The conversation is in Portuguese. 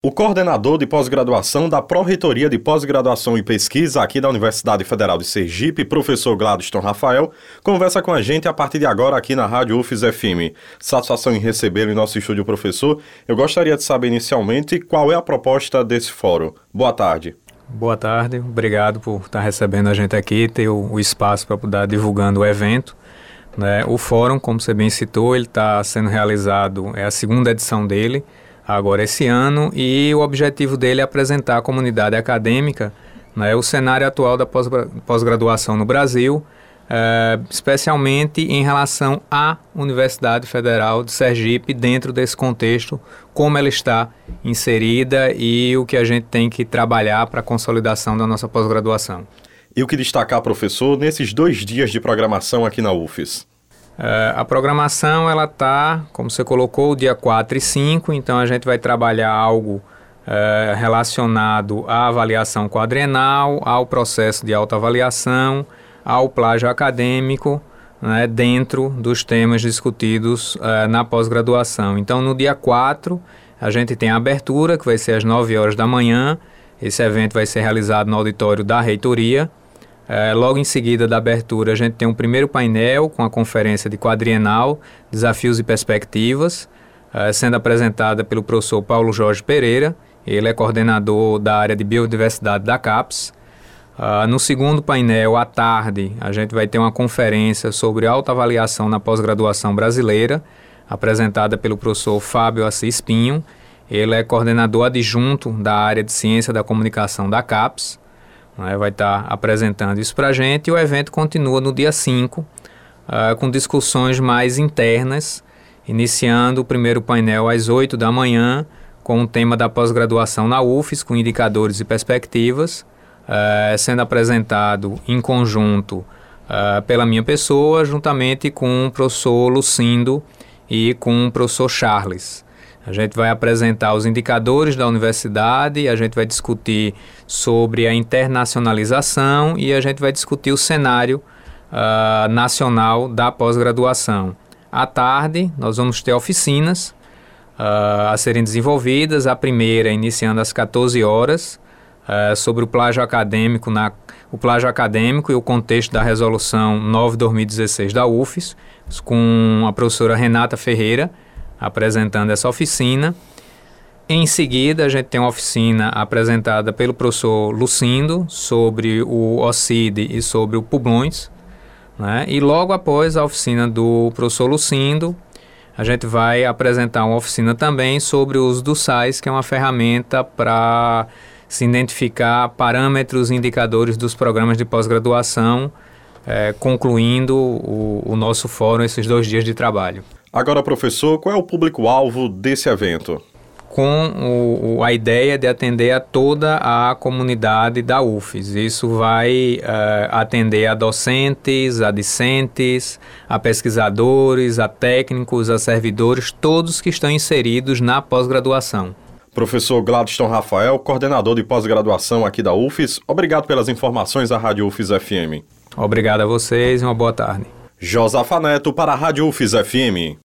O coordenador de pós-graduação da Pró-Reitoria de Pós-Graduação e Pesquisa aqui da Universidade Federal de Sergipe, professor Gladstone Rafael, conversa com a gente a partir de agora aqui na Rádio UFES FM. Satisfação em recebê-lo em nosso estúdio, professor. Eu gostaria de saber inicialmente qual é a proposta desse fórum. Boa tarde. Boa tarde, obrigado por estar recebendo a gente aqui, ter o, o espaço para poder divulgando o evento. Né? O fórum, como você bem citou, ele está sendo realizado, é a segunda edição dele, agora esse ano e o objetivo dele é apresentar à comunidade acadêmica né, o cenário atual da pós-graduação no Brasil, é, especialmente em relação à Universidade Federal de Sergipe, dentro desse contexto, como ela está inserida e o que a gente tem que trabalhar para a consolidação da nossa pós-graduação. E o que destacar, professor, nesses dois dias de programação aqui na UFES? Uh, a programação ela tá, como você colocou, dia 4 e 5, então a gente vai trabalhar algo uh, relacionado à avaliação quadrenal, ao processo de autoavaliação, ao plágio acadêmico, né, dentro dos temas discutidos uh, na pós-graduação. Então, no dia 4, a gente tem a abertura, que vai ser às 9 horas da manhã. Esse evento vai ser realizado no auditório da reitoria. É, logo em seguida da abertura, a gente tem um primeiro painel com a conferência de quadrienal, Desafios e Perspectivas, é, sendo apresentada pelo professor Paulo Jorge Pereira. Ele é coordenador da área de biodiversidade da CAPES. Uh, no segundo painel, à tarde, a gente vai ter uma conferência sobre autoavaliação na pós-graduação brasileira, apresentada pelo professor Fábio Assis Pinho. Ele é coordenador adjunto da área de ciência da comunicação da CAPES né, vai estar tá apresentando isso para a gente e o evento continua no dia 5, uh, ah, com discussões mais internas, iniciando o primeiro painel às 8 da manhã, com o tema da pós-graduação na UFES, com indicadores e perspectivas, uh, sendo apresentado em conjunto uh, pela minha pessoa, juntamente com o professor Lucindo e com o professor Charles. A gente vai apresentar os indicadores da universidade, a gente vai discutir sobre a internacionalização e a gente vai discutir o cenário uh, nacional da pós-graduação. À tarde, nós vamos ter oficinas uh, a serem desenvolvidas. A primeira, iniciando às 14 horas, uh, sobre o plágio acadêmico, na, o plágio acadêmico e o contexto da resolução 9-2016 da UFES, com a professora Renata Ferreira apresentando essa oficina. Em seguida, a gente tem uma oficina apresentada pelo professor Lucindo sobre o OCID e sobre o Publões. Né? E logo após a oficina do professor Lucindo, a gente vai apresentar uma oficina também sobre o uso do SAIS, que é uma ferramenta para se identificar parâmetros e indicadores dos programas de pós-graduação, é, concluindo o, o nosso fórum esses dois dias de trabalho. Agora, professor, qual é o público-alvo desse evento? com o, a ideia de atender a toda a comunidade da UFES. Isso vai uh, atender a docentes, a discentes, a pesquisadores, a técnicos, a servidores, todos que estão inseridos na pós-graduação. Professor Gladstone Rafael, coordenador de pós-graduação aqui da UFES, obrigado pelas informações à Rádio UFES FM. Obrigado a vocês e uma boa tarde. Josafa Neto para a Rádio UFES FM.